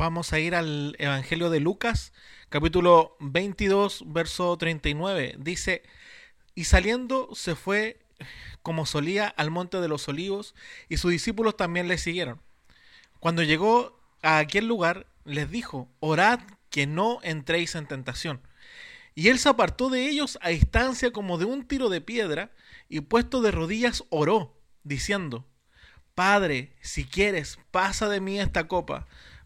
Vamos a ir al Evangelio de Lucas, capítulo 22, verso 39. Dice, y saliendo se fue como solía al monte de los olivos, y sus discípulos también le siguieron. Cuando llegó a aquel lugar, les dijo, orad que no entréis en tentación. Y él se apartó de ellos a distancia como de un tiro de piedra, y puesto de rodillas oró, diciendo, Padre, si quieres, pasa de mí esta copa,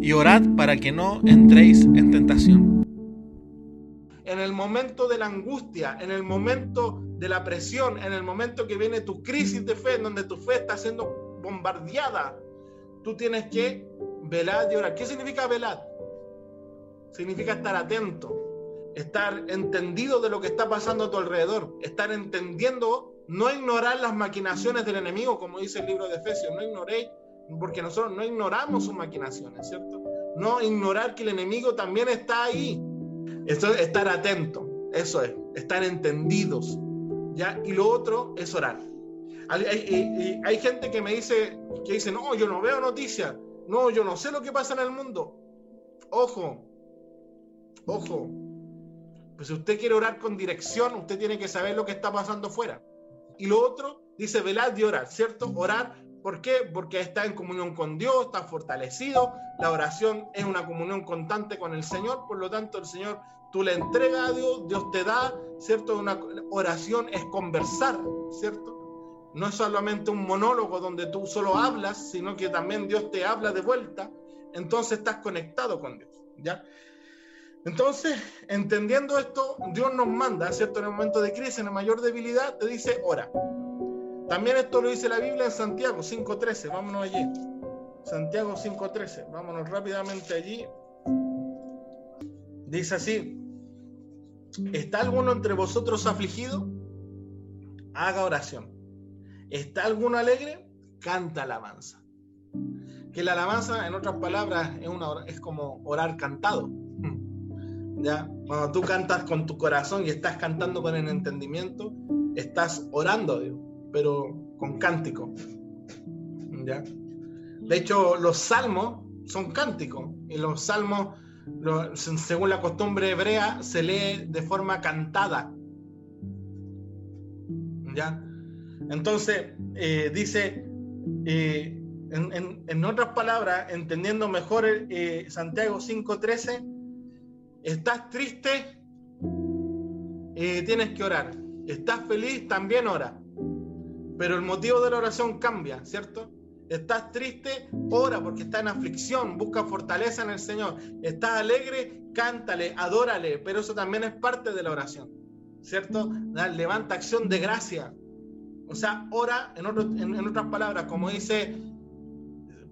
y orad para que no entréis en tentación. En el momento de la angustia, en el momento de la presión, en el momento que viene tu crisis de fe, en donde tu fe está siendo bombardeada, tú tienes que velar y orar. ¿Qué significa velar? Significa estar atento, estar entendido de lo que está pasando a tu alrededor, estar entendiendo, no ignorar las maquinaciones del enemigo, como dice el libro de Efesios, no ignoréis porque nosotros no ignoramos sus maquinaciones, ¿cierto? No ignorar que el enemigo también está ahí. Esto es estar atento, eso es, estar entendidos, ¿ya? Y lo otro es orar. Hay, hay, gente que me dice, que dice, no, yo no veo noticias, no, yo no sé lo que pasa en el mundo. Ojo, ojo, pues si usted quiere orar con dirección, usted tiene que saber lo que está pasando fuera. Y lo otro, dice, velad y orar, ¿cierto? Orar ¿Por qué? Porque está en comunión con Dios, está fortalecido. La oración es una comunión constante con el Señor, por lo tanto el Señor, tú le entregas a Dios, Dios te da, ¿cierto? Una oración es conversar, ¿cierto? No es solamente un monólogo donde tú solo hablas, sino que también Dios te habla de vuelta. Entonces estás conectado con Dios, ¿ya? Entonces, entendiendo esto, Dios nos manda, ¿cierto? En el momento de crisis, en la mayor debilidad, te dice, ora. También esto lo dice la Biblia en Santiago 5.13. Vámonos allí. Santiago 5.13. Vámonos rápidamente allí. Dice así. ¿Está alguno entre vosotros afligido? Haga oración. ¿Está alguno alegre? Canta alabanza. Que la alabanza, en otras palabras, es, como orar cantado. ¿Ya? Cuando tú cantas con tu corazón y estás cantando con el entendimiento, estás orando a Dios pero con cántico. ¿Ya? De hecho, los salmos son cánticos y los salmos, según la costumbre hebrea, se lee de forma cantada. ¿Ya? Entonces, eh, dice, eh, en, otras palabras, entendiendo mejor eh, Santiago 5.13, estás triste, tienes que orar. Estás feliz, también ora. Pero el motivo de la oración cambia, ¿cierto? Estás triste, ora porque está en aflicción, busca fortaleza en el Señor. Estás alegre, cántale, adórale, pero eso también es parte de la oración, ¿cierto? Levanta acción de gracia. O sea, ora, en, en, otras palabras, como dice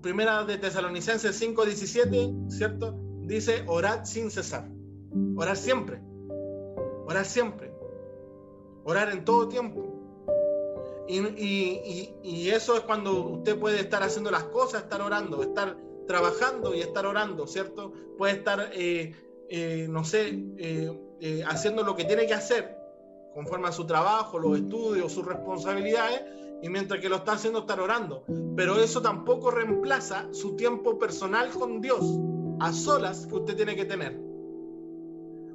Primera de Tesalonicenses 5:17, ¿cierto? Dice, orad sin cesar. Orar siempre. Orar siempre. Orar en todo tiempo. Y, eso es cuando usted puede estar haciendo las cosas, estar orando, estar trabajando y estar orando, ¿cierto? Puede estar, eh, eh, no sé, eh, haciendo lo que tiene que hacer conforme a su trabajo, los estudios, sus responsabilidades, y mientras que lo está haciendo, estar orando. Pero eso tampoco reemplaza su tiempo personal con Dios, a solas que usted tiene que tener.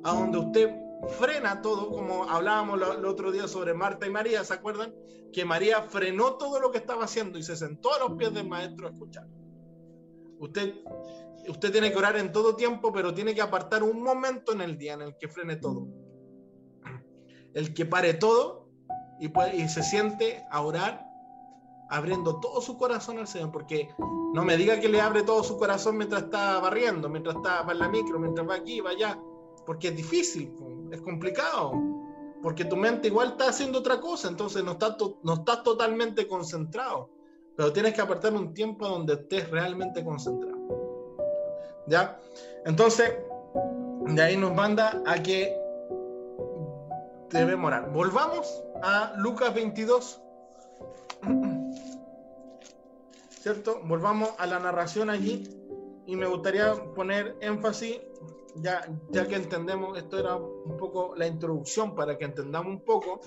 A donde usted frena todo, como hablábamos el otro día sobre Marta y María, ¿se acuerdan? Que María frenó todo lo que estaba haciendo y se sentó a los pies del maestro a escuchar. Usted, usted tiene que orar en todo tiempo, pero tiene que apartar un momento en el día en el que frene todo. El que pare todo y, puede, y se siente a orar abriendo todo su corazón al Señor, porque no me diga que le abre todo su corazón mientras está barriendo, mientras está en la micro, mientras va aquí, va allá, porque es difícil es complicado, porque tu mente igual está haciendo otra cosa, entonces no estás, no estás totalmente concentrado, pero tienes que apartar un tiempo donde estés realmente concentrado. ¿Ya? Entonces, De ahí nos manda a que debemos orar. Volvamos a Lucas 22. ¿Cierto? Volvamos a la narración allí y me gustaría poner énfasis, ya, ya que entendemos, esto era un poco la introducción para que entendamos un poco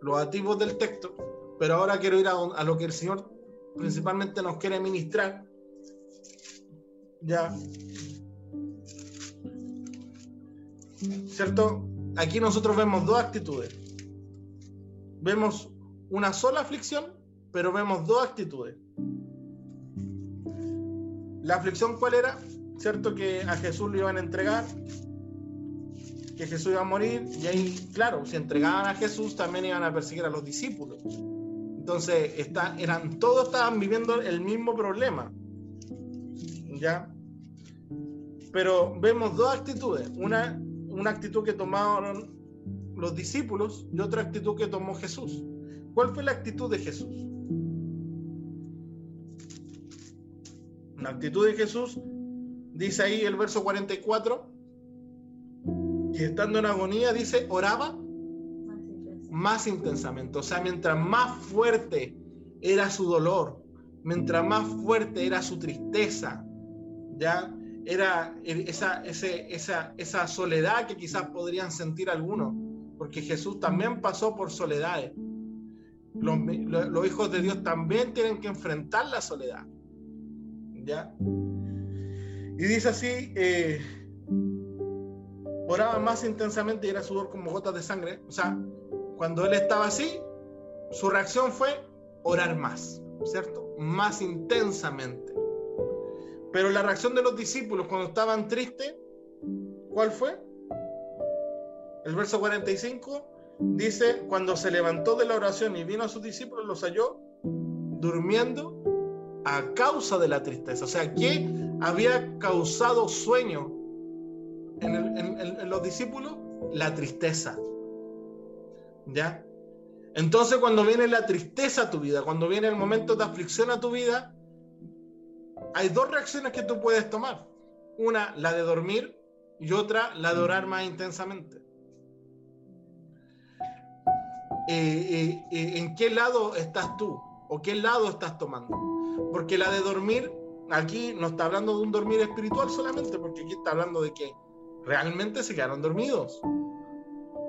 los activos del texto, pero ahora quiero ir a, a lo que el Señor principalmente nos quiere ministrar. Ya. ¿Cierto? Aquí nosotros vemos dos actitudes. Vemos una sola aflicción, pero vemos dos actitudes. La aflicción cuál era? ¿Cierto? Que a Jesús le iban a entregar, que Jesús iba a morir, y ahí, claro, si entregaban a Jesús, también iban a perseguir a los discípulos. Entonces, está, eran, todos estaban viviendo el mismo problema. ¿Ya? Pero vemos dos actitudes. Una, una actitud que tomaron los discípulos y otra actitud que tomó Jesús. ¿Cuál fue la actitud de Jesús? La actitud de Jesús, dice ahí el verso 44, que estando en agonía, dice, oraba más intensamente. O sea, mientras más fuerte era su dolor, mientras más fuerte era su tristeza, ya era esa, esa, esa soledad que quizás podrían sentir algunos, porque Jesús también pasó por soledades. Los, los, hijos de Dios también tienen que enfrentar la soledad. ¿Ya? Y dice así, eh, oraba más intensamente y era sudor como gotas de sangre. O sea, cuando él estaba así, su reacción fue orar más, ¿cierto? Más intensamente. Pero la reacción de los discípulos cuando estaban tristes, ¿cuál fue? El verso 45 dice, cuando se levantó de la oración y vino a sus discípulos, los halló durmiendo a causa de la tristeza. O sea, ¿qué había causado sueño en, en los discípulos? La tristeza. ¿Ya? Entonces cuando viene la tristeza a tu vida, cuando viene el momento de aflicción a tu vida, hay dos reacciones que tú puedes tomar. Una, la de dormir y otra, la de orar más intensamente. Eh, eh, eh, ¿En qué lado estás tú? ¿O qué lado estás tomando? Porque la de dormir, aquí no está hablando de un dormir espiritual solamente, porque aquí está hablando de que realmente se quedaron dormidos.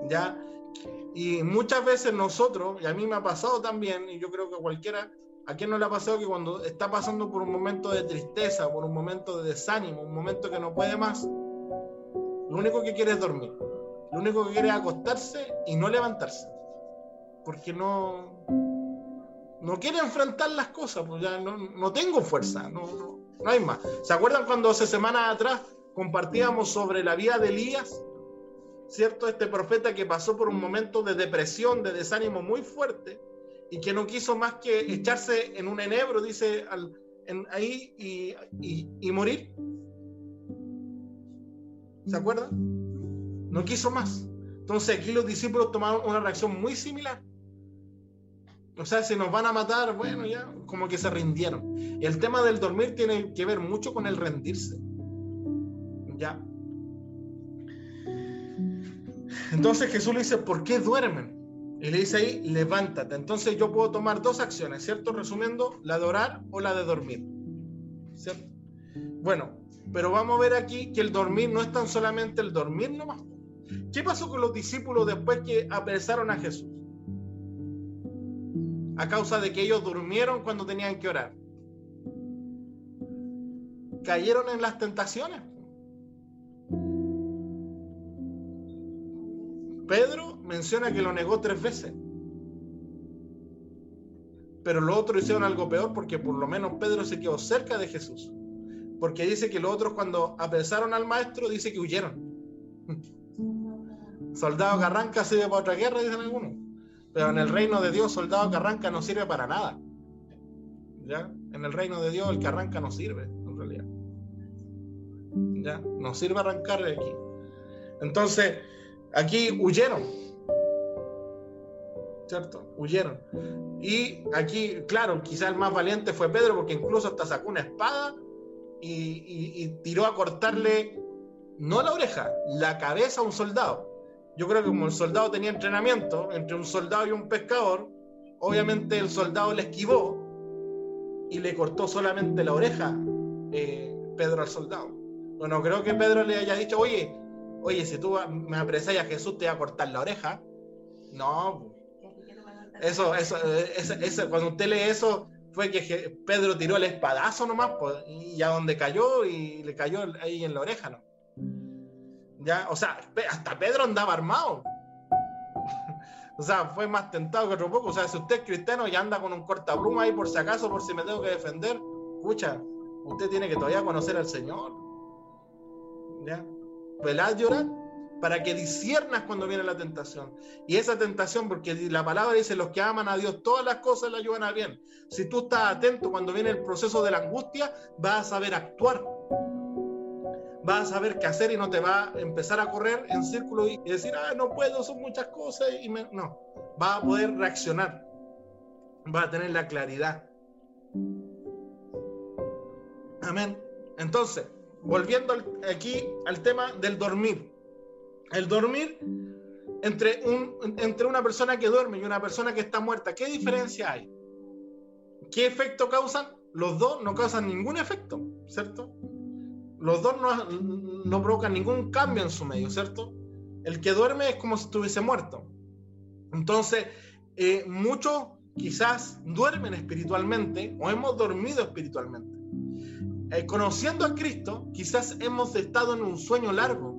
¿Ya? Y muchas veces nosotros, y a mí me ha pasado también, y yo creo que cualquiera, ¿a quién no le ha pasado que cuando está pasando por un momento de tristeza, por un momento de desánimo, un momento que no puede más, lo único que quiere es dormir? Lo único que quiere es acostarse y no levantarse. Porque no, no quiere enfrentar las cosas, pues ya no, no tengo fuerza, no, no, no hay más. ¿Se acuerdan cuando hace semanas atrás compartíamos sobre la vida de Elías? ¿cierto? Este profeta que pasó por un momento de depresión, de desánimo muy fuerte y que no quiso más que echarse en un enebro, dice, ahí y, morir. ¿Se acuerdan? No quiso más. Entonces aquí los discípulos tomaron una reacción muy similar. O sea, si nos van a matar, bueno, ya como que se rindieron. El tema del dormir tiene que ver mucho con el rendirse. Ya. Entonces Jesús le dice, ¿por qué duermen? Y le dice ahí, levántate. Entonces yo puedo tomar dos acciones, ¿cierto? Resumiendo, la de orar o la de dormir. ¿Cierto? Bueno, pero vamos a ver aquí que el dormir no es tan solamente el dormir nomás. ¿Qué pasó con los discípulos después que apresaron a Jesús? A causa de que ellos durmieron cuando tenían que orar. Cayeron en las tentaciones. Pedro menciona que lo negó tres veces. Pero los otros hicieron algo peor porque por lo menos Pedro se quedó cerca de Jesús. Porque dice que los otros cuando apresaron al maestro, dice que huyeron. Soldado que arranca sirve para otra guerra, dicen algunos. Pero en el reino de Dios, soldado que arranca no sirve para nada. ¿Ya? En el reino de Dios, el que arranca no sirve, en realidad. ¿Ya? No sirve arrancar de aquí. Entonces, Aquí huyeron. ¿Cierto? Huyeron. Y aquí, claro, quizá el más valiente fue Pedro, porque incluso hasta sacó una espada y, tiró a cortarle no la oreja, la cabeza a un soldado. Yo creo que como el soldado tenía entrenamiento entre un soldado y un pescador, obviamente el soldado le esquivó y le cortó solamente la oreja eh, Pedro al soldado. Bueno, creo que Pedro le haya dicho, oye, oye, si tú me apresas a Jesús te va a cortar la oreja. No, eso, eso, eso, cuando usted lee eso, fue que Pedro tiró el espadazo nomás, pues, y a donde cayó, y le cayó ahí en la oreja, ¿no? Ya, o sea, hasta Pedro andaba armado. o sea, fue más tentado que otro poco. O sea, si usted es cristiano y anda con un cortabruma ahí por si acaso, por si me tengo que defender, escucha, usted tiene que todavía conocer al Señor. ¿Ya? Velad llorar para que disiernas cuando viene la tentación. Y esa tentación, porque la palabra dice, los que aman a Dios, todas las cosas le ayudan a bien. Si tú estás atento cuando viene el proceso de la angustia, vas a saber actuar. Vas a saber qué hacer y no te va a empezar a correr en círculo y decir, ah, no puedo, son muchas cosas. Y no, va a poder reaccionar. Va a tener la claridad. Amén. Entonces, volviendo aquí al tema del dormir. El dormir entre, un, entre una persona que duerme y una persona que está muerta, ¿qué diferencia hay? ¿Qué efecto causan? Los dos no causan ningún efecto, ¿cierto? Los dos no, provocan ningún cambio en su medio, ¿cierto? El que duerme es como si estuviese muerto. Entonces, eh, muchos quizás duermen espiritualmente o hemos dormido espiritualmente. Eh, conociendo a Cristo, quizás hemos estado en un sueño largo,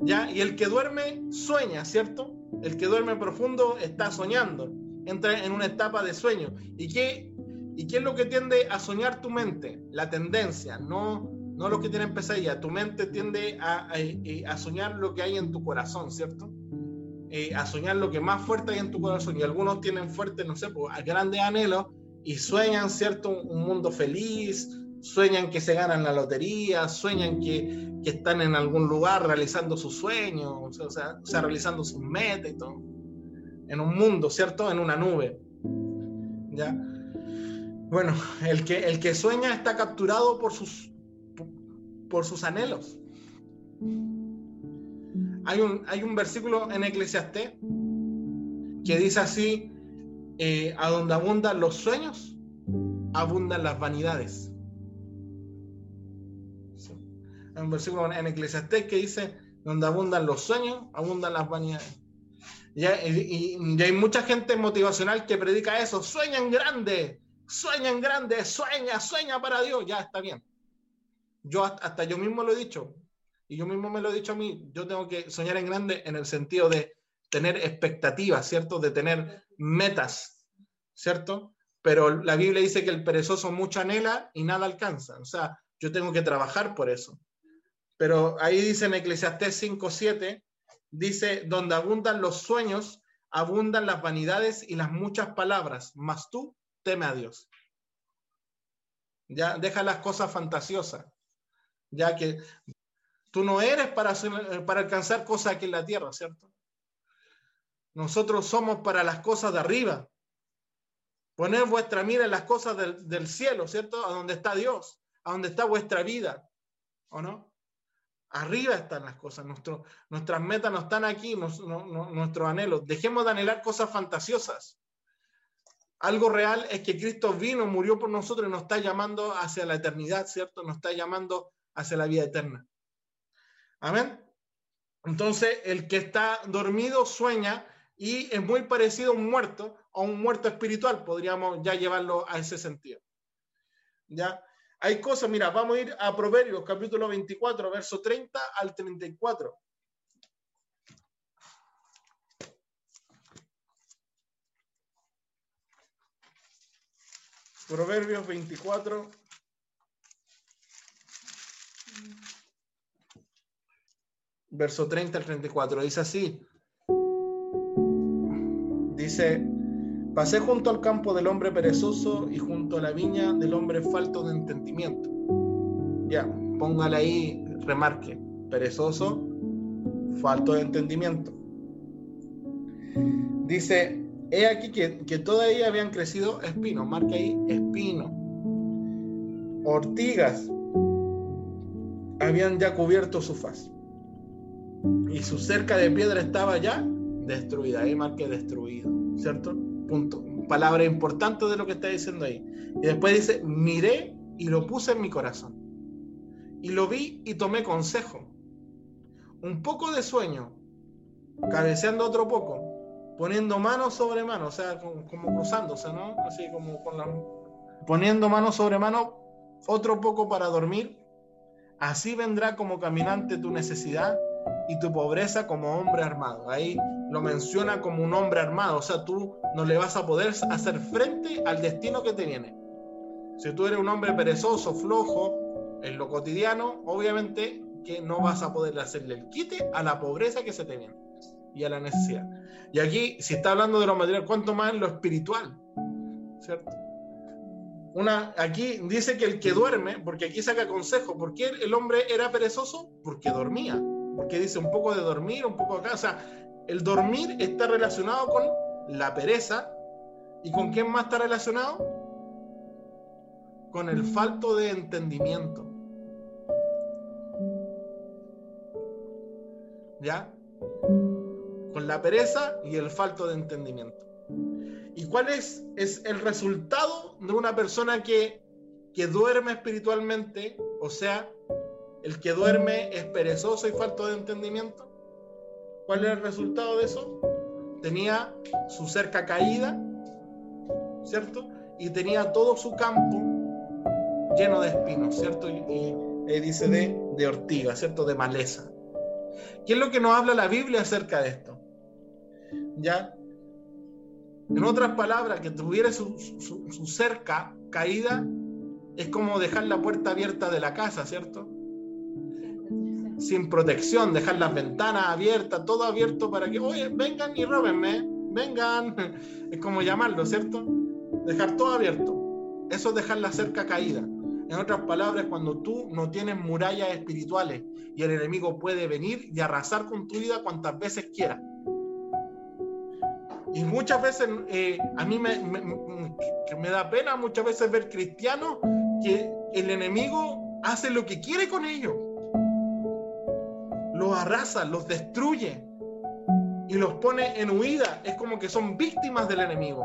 ¿ya? Y el que duerme sueña, ¿cierto? El que duerme profundo está soñando, entra en una etapa de sueño. ¿Y qué, y qué es lo que tiende a soñar tu mente? La tendencia, no, no lo que tiene pesadilla. Tu mente tiende a, a, soñar lo que hay en tu corazón, ¿cierto? Eh, a soñar lo que más fuerte hay en tu corazón. Y algunos tienen fuerte, no sé, pues, grandes anhelos y sueñan, ¿cierto? Un mundo feliz, sueñan que se ganan la lotería, sueñan que, están en algún lugar realizando sus sueños, o sea, realizando sus metas y todo. En un mundo, ¿cierto? En una nube. ¿Ya? Bueno, el que, el que sueña está capturado por sus, por sus anhelos. Hay un, hay un versículo en Eclesiastés que dice así, eh, a donde abundan los sueños, abundan las vanidades un versículo en Eclesiastés que dice, donde abundan los sueños, abundan las vanidades. Y, hay mucha gente motivacional que predica eso, sueñan grande, sueñan grande, sueña, sueña para Dios, ya está bien. Yo hasta yo mismo lo he dicho, y yo mismo me lo he dicho a mí, yo tengo que soñar en grande en el sentido de tener expectativas, ¿cierto? De tener metas, ¿cierto? Pero la Biblia dice que el perezoso mucho anhela y nada alcanza. O sea, yo tengo que trabajar por eso. Pero ahí dice en Eclesiastés 5.7, dice, donde abundan los sueños, abundan las vanidades y las muchas palabras, mas tú teme a Dios. Ya, deja las cosas fantasiosas, ya que tú no eres para, para alcanzar cosas aquí en la tierra, ¿cierto? Nosotros somos para las cosas de arriba. Poner vuestra mira en las cosas del, del cielo, ¿cierto? A donde está Dios, a donde está vuestra vida, ¿o no? Arriba están las cosas, nuestras metas no están aquí, nuestros anhelos. Dejemos de anhelar cosas fantasiosas. Algo real es que Cristo vino, murió por nosotros y nos está llamando hacia la eternidad, ¿cierto? Nos está llamando hacia la vida eterna. Amén. Entonces, el que está dormido sueña y es muy parecido a un muerto, a un muerto espiritual, podríamos ya llevarlo a ese sentido. ¿Ya? Hay cosas, mira, vamos a ir a Proverbios capítulo 24, verso 30 al 34. Proverbios 24. Verso 30 al 34. Dice así. Dice, Pasé junto al campo del hombre perezoso y junto a la viña del hombre falto de entendimiento. Ya, póngale ahí, remarque, perezoso, falto de entendimiento. Dice, he aquí que, que todavía habían crecido espinos, marque ahí, espino, ortigas habían ya cubierto su faz. Y su cerca de piedra estaba ya destruida. Ahí marqué destruido, ¿cierto? Punto. Palabra importante de lo que está diciendo ahí. Y después dice, miré y lo puse en mi corazón. Y lo vi y tomé consejo. Un poco de sueño, cabeceando otro poco, poniendo mano sobre mano, o sea, como, cruzándose, ¿no? Así como con la... Poniendo mano sobre mano, otro poco para dormir. Así vendrá como caminante tu necesidad y tu pobreza como hombre armado. Ahí lo menciona como un hombre armado, o sea, tú no le vas a poder hacer frente al destino que te viene. Si tú eres un hombre perezoso, flojo, en lo cotidiano, obviamente que no vas a poder hacerle el quite a la pobreza que se te viene y a la necesidad. Y aquí, si está hablando de lo material, ¿cuánto más en lo espiritual? ¿Cierto? Una, aquí dice que el que duerme, porque aquí saca consejo, ¿por qué el hombre era perezoso? Porque dormía porque dice un poco de dormir, un poco acá. O sea, el dormir está relacionado con la pereza. ¿Y con quién más está relacionado? Con el falto de entendimiento. ¿Ya? Con la pereza y el falto de entendimiento. ¿Y cuál es, es el resultado de una persona que, que duerme espiritualmente? O sea, el que duerme es perezoso y falto de entendimiento. ¿Cuál era el resultado de eso? Tenía su cerca caída, ¿cierto? Y tenía todo su campo lleno de espinos, ¿cierto? Y, dice de, de ortiga, ¿cierto? De maleza. ¿Qué es lo que nos habla la Biblia acerca de esto? ¿Ya? En otras palabras, que tuviera su, su cerca caída es como dejar la puerta abierta de la casa, ¿cierto? Sin protección, dejar las ventanas abiertas, todo abierto para que, oye, vengan y róbenme, vengan, es como llamarlo, ¿cierto? Dejar todo abierto. Eso es dejar la cerca caída. En otras palabras, cuando tú no tienes murallas espirituales y el enemigo puede venir y arrasar con tu vida cuantas veces quiera. Y muchas veces, eh, a mí me, me, me da pena muchas veces ver cristianos que el enemigo hace lo que quiere con ellos los arrasa, los destruye y los pone en huida. Es como que son víctimas del enemigo.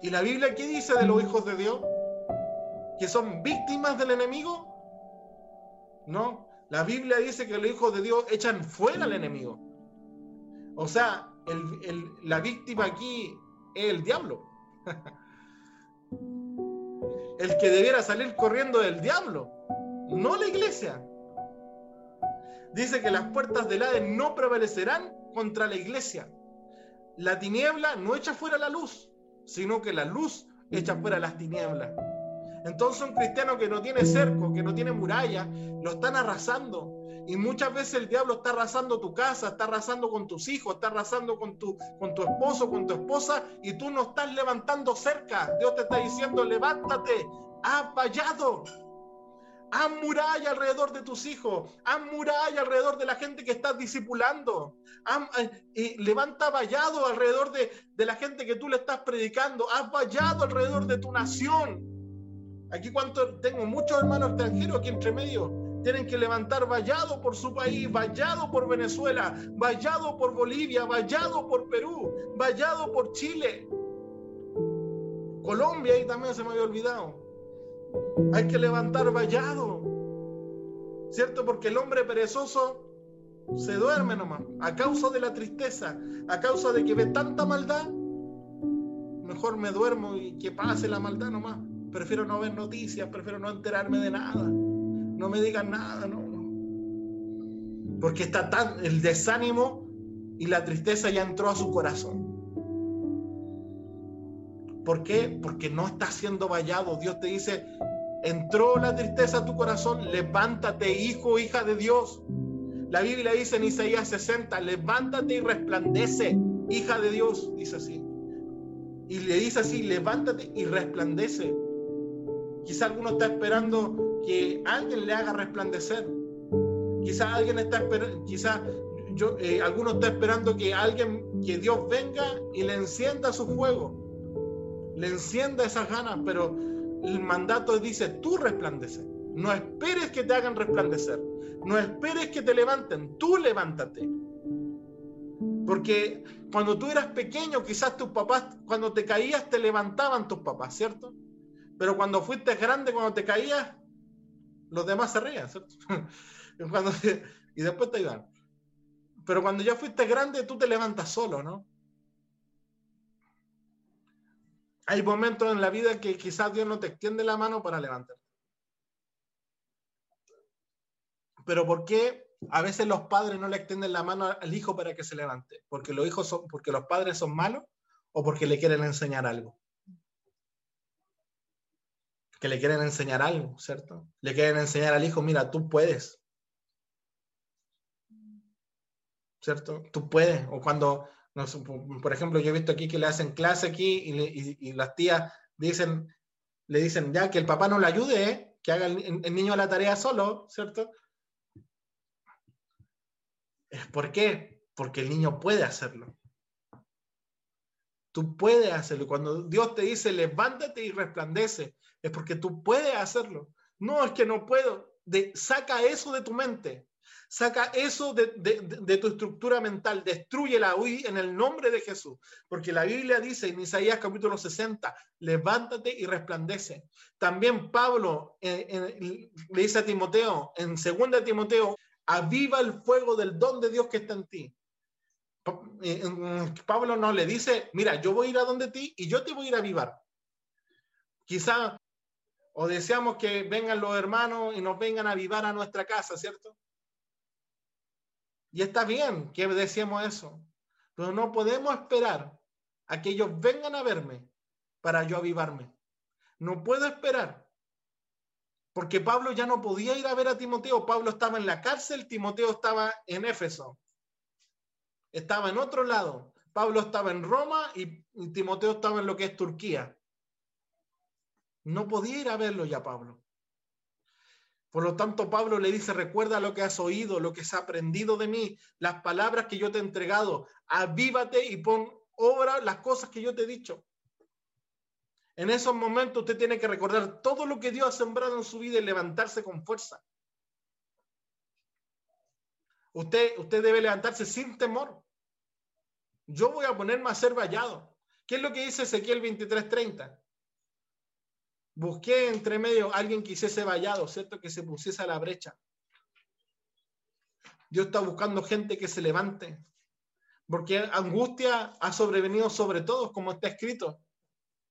¿Y la Biblia qué dice de los hijos de Dios? ¿Que son víctimas del enemigo? No, la Biblia dice que los hijos de Dios echan fuera al enemigo. O sea, la víctima aquí es el diablo. el que debiera salir corriendo del diablo, no la iglesia dice que las puertas del Hades no prevalecerán contra la iglesia. La tiniebla no echa fuera la luz, sino que la luz echa fuera las tinieblas. Entonces un cristiano que no tiene cerco, que no tiene muralla, lo están arrasando. Y muchas veces el diablo está arrasando tu casa, está arrasando con tus hijos, está arrasando con tu, con tu esposo, con tu esposa, y tú no estás levantando cerca. Dios te está diciendo, levántate, has fallado. Haz muralla alrededor de tus hijos. Haz muralla alrededor de la gente que estás discipulando. Eh, levanta vallado alrededor de, la gente que tú le estás predicando. Haz vallado alrededor de tu nación. Aquí cuánto tengo muchos hermanos extranjeros aquí entre medio. Tienen que levantar vallado por su país, vallado por Venezuela, vallado por Bolivia, vallado por Perú, vallado por Chile. Colombia ahí también se me había olvidado. Hay que levantar vallado. ¿Cierto? Porque el hombre perezoso se duerme nomás. A causa de la tristeza, a causa de que ve tanta maldad, mejor me duermo y que pase la maldad nomás. Prefiero no ver noticias, prefiero no enterarme de nada. No me digan nada, no. Porque está tan el desánimo y la tristeza ya entró a su corazón. ¿Por qué? Porque no está siendo vallado. Dios te dice, entró la tristeza a tu corazón, levántate, hijo, hija de Dios. La Biblia dice en Isaías 60, levántate y resplandece, hija de Dios, dice así. Y le dice así, levántate y resplandece. Quizá alguno está esperando que alguien le haga resplandecer. Quizá alguien está esperando, quizá eh, alguno está esperando que alguien, que Dios venga y le encienda su fuego le encienda esas ganas, pero el mandato dice, tú resplandece. No esperes que te hagan resplandecer. No esperes que te levanten. Tú levántate. Porque cuando tú eras pequeño, quizás tus papás, cuando te caías, te levantaban tus papás, ¿cierto? Pero cuando fuiste grande, cuando te caías, los demás se reían, ¿cierto? y después te iban. Pero cuando ya fuiste grande, tú te levantas solo, ¿no? Hay momentos en la vida que quizás Dios no te extiende la mano para levantarte. Pero ¿por qué a veces los padres no le extienden la mano al hijo para que se levante? ¿Porque los hijos son, porque los padres son malos o porque le quieren enseñar algo? Que le quieren enseñar algo, ¿cierto? Le quieren enseñar al hijo, mira, tú puedes. ¿Cierto? Tú puedes. O cuando por ejemplo, yo he visto aquí que le hacen clase aquí y, las tías dicen, le dicen ya que el papá no le ayude, ¿eh? que haga el, niño la tarea solo, ¿cierto? ¿Por qué? Porque el niño puede hacerlo. Tú puedes hacerlo. Cuando Dios te dice, levántate y resplandece, es porque tú puedes hacerlo. No, es que no puedo. De, saca eso de tu mente. Saca eso de, tu estructura mental, destruyela hoy en el nombre de Jesús, porque la Biblia dice en Isaías capítulo 60, levántate y resplandece. También Pablo le dice a Timoteo, en 2 Timoteo, aviva el fuego del don de Dios que está en ti. Pablo no le dice, mira, yo voy a ir a donde ti y yo te voy a ir a avivar. Quizá o deseamos que vengan los hermanos y nos vengan a avivar a nuestra casa, ¿cierto? Y está bien que decíamos eso, pero no podemos esperar a que ellos vengan a verme para yo avivarme. No puedo esperar, porque Pablo ya no podía ir a ver a Timoteo. Pablo estaba en la cárcel, Timoteo estaba en Éfeso, estaba en otro lado. Pablo estaba en Roma y, Timoteo estaba en lo que es Turquía. No podía ir a verlo ya Pablo. Por lo tanto, Pablo le dice, recuerda lo que has oído, lo que has aprendido de mí, las palabras que yo te he entregado, avívate y pon obra las cosas que yo te he dicho. En esos momentos usted tiene que recordar todo lo que Dios ha sembrado en su vida y levantarse con fuerza. Usted, usted debe levantarse sin temor. Yo voy a ponerme a ser vallado. ¿Qué es lo que dice Ezequiel 23:30? Busqué entre medio alguien que hiciese vallado, ¿cierto? Que se pusiese a la brecha. Dios está buscando gente que se levante. Porque angustia ha sobrevenido sobre todos, como está escrito.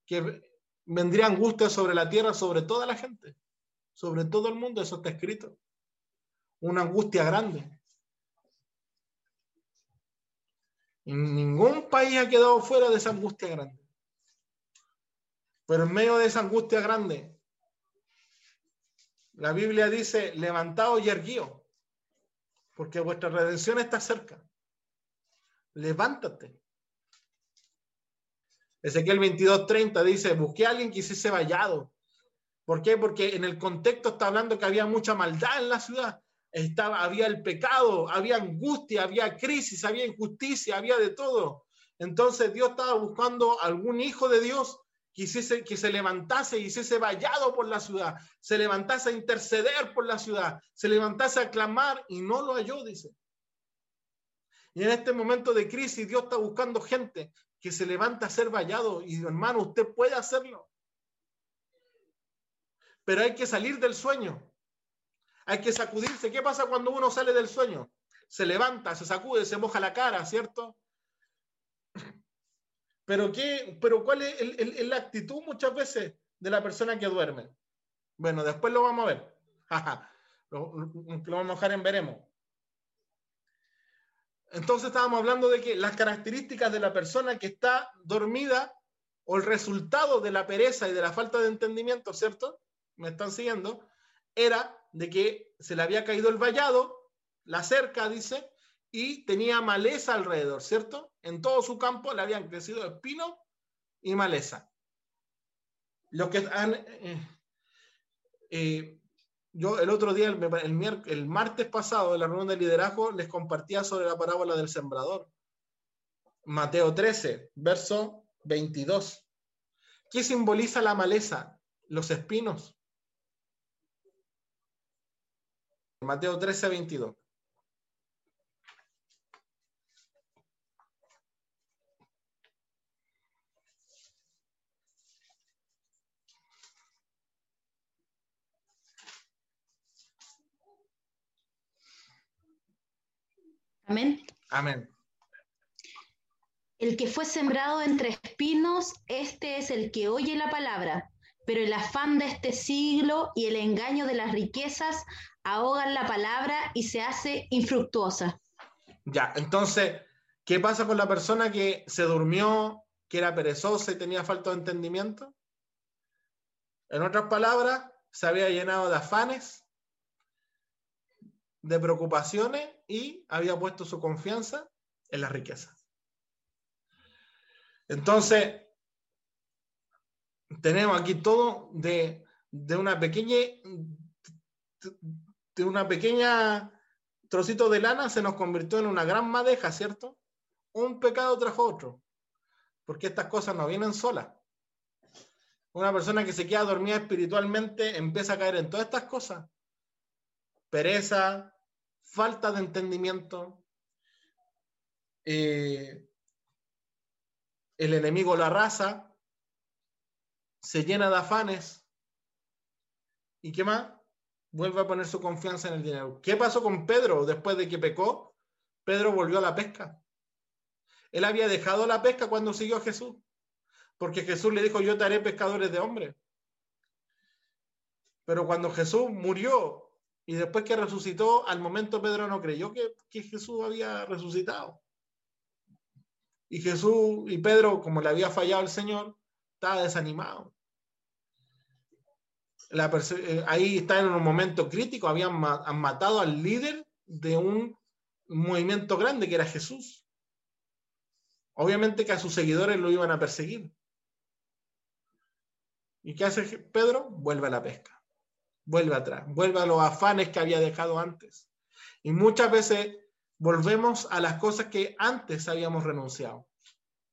Que vendría angustia sobre la tierra, sobre toda la gente. Sobre todo el mundo, eso está escrito. Una angustia grande. Ningún país ha quedado fuera de esa angustia grande. Pero en medio de esa angustia grande, la Biblia dice, levantaos y erguíos, porque vuestra redención está cerca. Levántate. Ezequiel 22:30 dice, busqué a alguien que hiciese vallado. ¿Por qué? Porque en el contexto está hablando que había mucha maldad en la ciudad. Estaba, había el pecado, había angustia, había crisis, había injusticia, había de todo. Entonces Dios estaba buscando algún hijo de Dios que, que se levantase y hiciese vallado por la ciudad, se levantase a interceder por la ciudad, se levantase a clamar y no lo halló, dice. Y en este momento de crisis Dios está buscando gente que se levanta a ser vallado y hermano, usted puede hacerlo. Pero hay que salir del sueño. Hay que sacudirse. ¿Qué pasa cuando uno sale del sueño? Se levanta, se sacude, se moja la cara, ¿cierto? Pero, qué, pero ¿cuál es la actitud muchas veces de la persona que duerme? Bueno, después lo vamos a ver. lo, vamos a dejar en veremos. Entonces estábamos hablando de que las características de la persona que está dormida o el resultado de la pereza y de la falta de entendimiento, ¿cierto? ¿Me están siguiendo? Era de que se le había caído el vallado, la cerca, dice, y tenía maleza alrededor, ¿cierto? En todo su campo le habían crecido espinos y maleza. Los que han... Eh, eh, yo el otro día, el, el, martes pasado, en la reunión de liderazgo, les compartía sobre la parábola del sembrador. Mateo 13, verso 22. ¿Qué simboliza la maleza? Los espinos. Mateo 13, 22. Amén. Amén. El que fue sembrado entre espinos, este es el que oye la palabra, pero el afán de este siglo y el engaño de las riquezas ahogan la palabra y se hace infructuosa. Ya, entonces, ¿qué pasa con la persona que se durmió, que era perezosa y tenía falta de entendimiento? En otras palabras, se había llenado de afanes, de preocupaciones y había puesto su confianza en las riquezas. Entonces, tenemos aquí todo de, de una pequeña de una pequeña trocito de lana se nos convirtió en una gran madeja, ¿cierto? Un pecado tras otro, porque estas cosas no vienen solas. Una persona que se queda dormida espiritualmente empieza a caer en todas estas cosas. Pereza, falta de entendimiento, eh, el enemigo lo arrasa, se llena de afanes. ¿Y qué más? Vuelve a poner su confianza en el dinero. ¿Qué pasó con Pedro después de que pecó? Pedro volvió a la pesca. Él había dejado la pesca cuando siguió a Jesús, porque Jesús le dijo, yo te haré pescadores de hombres. Pero cuando Jesús murió y después que resucitó, al momento Pedro no creyó que, Jesús había resucitado. Y Jesús y Pedro, como le había fallado el Señor, estaba desanimado. Eh, ahí está en un momento crítico, habían han matado al líder de un movimiento grande que era Jesús. Obviamente que a sus seguidores lo iban a perseguir. ¿Y qué hace Pedro? Vuelve a la pesca vuelve atrás, vuelve a los afanes que había dejado antes. Y muchas veces volvemos a las cosas que antes habíamos renunciado.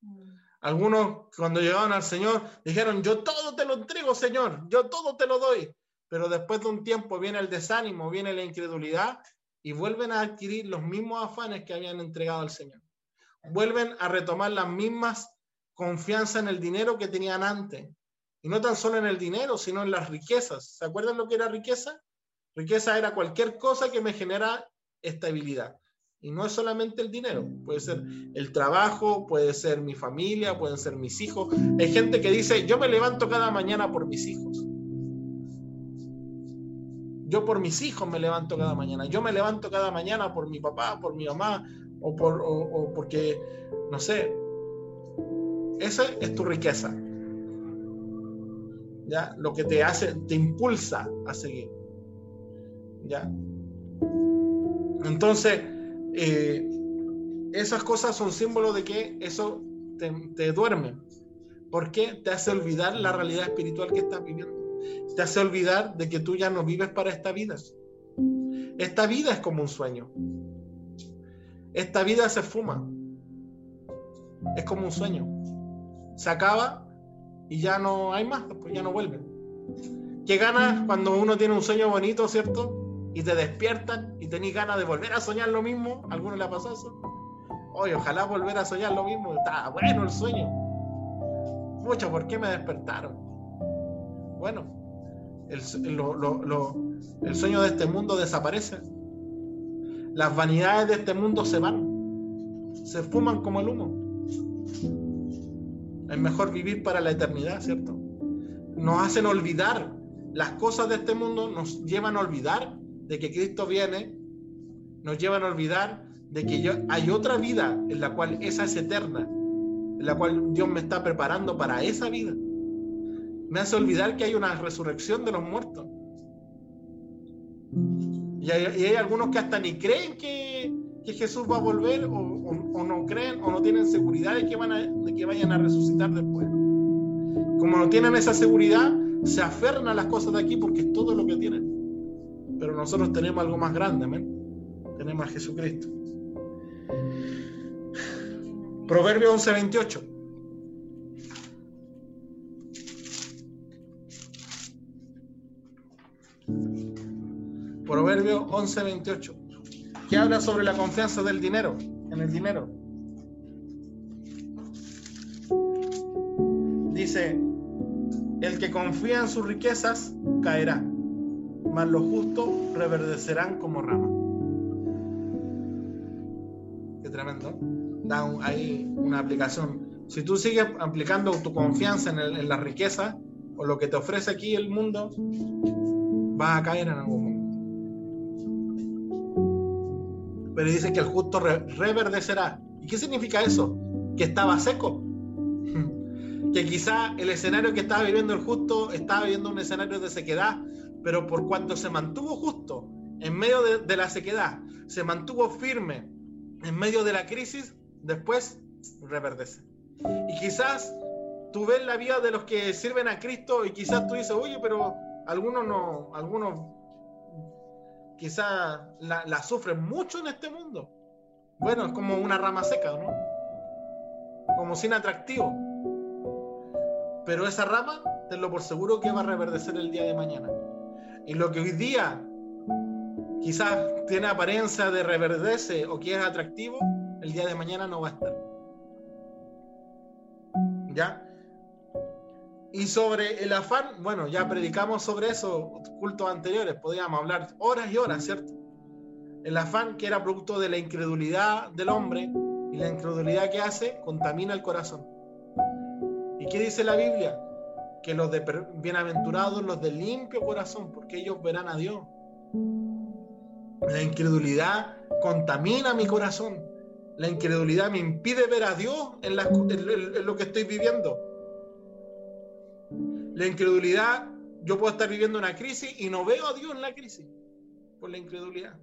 Mm. Algunos cuando llegaban al Señor dijeron, yo todo te lo entrego, Señor, yo todo te lo doy. Pero después de un tiempo viene el desánimo, viene la incredulidad y vuelven a adquirir los mismos afanes que habían entregado al Señor. Vuelven a retomar las mismas confianza en el dinero que tenían antes. Y no tan solo en el dinero, sino en las riquezas. ¿Se acuerdan lo que era riqueza? Riqueza era cualquier cosa que me genera estabilidad. Y no es solamente el dinero, puede ser el trabajo, puede ser mi familia, pueden ser mis hijos. Hay gente que dice, yo me levanto cada mañana por mis hijos. Yo por mis hijos me levanto cada mañana. Yo me levanto cada mañana por mi papá, por mi mamá, o, por, o porque, no sé, esa es tu riqueza. ¿Ya? Lo que te hace, te impulsa a seguir, ¿ya? Entonces, eh, esas cosas son símbolos de que eso te, te duerme. porque Te hace olvidar la realidad espiritual que estás viviendo. Te hace olvidar de que tú ya no vives para esta vida. Esta vida es como un sueño. Esta vida se fuma. Es como un sueño. Se acaba y ya no hay más, pues ya no vuelven. ¿Qué ganas cuando uno tiene un sueño bonito, cierto? Y te despiertan y tenés ganas de volver a soñar lo mismo. ¿A alguno le ha pasado eso? Oye, ojalá volver a soñar lo mismo. Está bueno el sueño. Mucho, ¿por qué me despertaron? Bueno, el, el sueño de este mundo desaparece. Las vanidades de este mundo se van. Se fuman como el humo. Es mejor vivir para la eternidad, ¿cierto? Nos hacen olvidar las cosas de este mundo, nos llevan a olvidar de que Cristo viene, nos llevan a olvidar de que hay otra vida en la cual esa es eterna, en la cual Dios me está preparando para esa vida. Me hace olvidar que hay una resurrección de los muertos. Y hay, y hay algunos que hasta ni creen que, que Jesús va a volver o, no creen o no tienen seguridad de que, van a, de que vayan a resucitar después. Como no tienen esa seguridad, se aferran a las cosas de aquí porque es todo lo que tienen. Pero nosotros tenemos algo más grande, amén. Tenemos a Jesucristo. Proverbio 11:28. Proverbio 11:28, que habla sobre la confianza del dinero, en el dinero. Dice, el que confía en sus riquezas caerá, mas los justos reverdecerán como rama. Qué tremendo. Da ahí una aplicación. Si tú sigues aplicando tu confianza en, en la riqueza o lo que te ofrece aquí el mundo, vas a caer en algún momento. Pero dice que el justo reverdecerá. ¿Y qué significa eso? Que estaba seco que quizá el escenario que estaba viviendo el justo estaba viviendo un escenario de sequedad, pero por cuanto se mantuvo justo en medio de, la sequedad, se mantuvo firme en medio de la crisis, después reverdece. Y quizás tú ves la vida de los que sirven a Cristo y quizás tú dices, oye, pero algunos no, algunos quizás la, la sufren mucho en este mundo. Bueno, es como una rama seca, ¿no? Como sin atractivo pero esa rama, tenlo por seguro que va a reverdecer el día de mañana. Y lo que hoy día quizás tiene apariencia de reverdece o que es atractivo, el día de mañana no va a estar. ¿Ya? Y sobre el afán, bueno, ya predicamos sobre eso cultos anteriores, podíamos hablar horas y horas, ¿cierto? El afán que era producto de la incredulidad del hombre y la incredulidad que hace contamina el corazón. ¿Y qué dice la Biblia? Que los de bienaventurados, los de limpio corazón, porque ellos verán a Dios. La incredulidad contamina mi corazón. La incredulidad me impide ver a Dios en, lo que estoy viviendo. La incredulidad, yo puedo estar viviendo una crisis y no veo a Dios en la crisis por la incredulidad.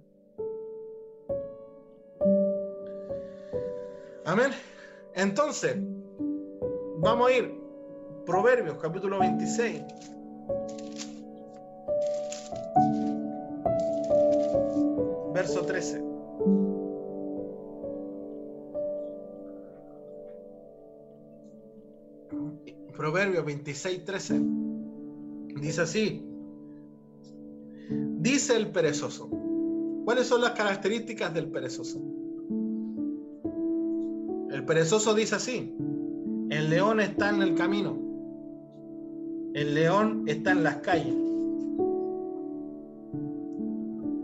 Amén. Entonces, Vamos a ir. Proverbios, capítulo 26. Verso 13. Proverbios 26, 13. Dice así. Dice el perezoso. ¿Cuáles son las características del perezoso? El perezoso dice así. El león está en el camino. El león está en las calles.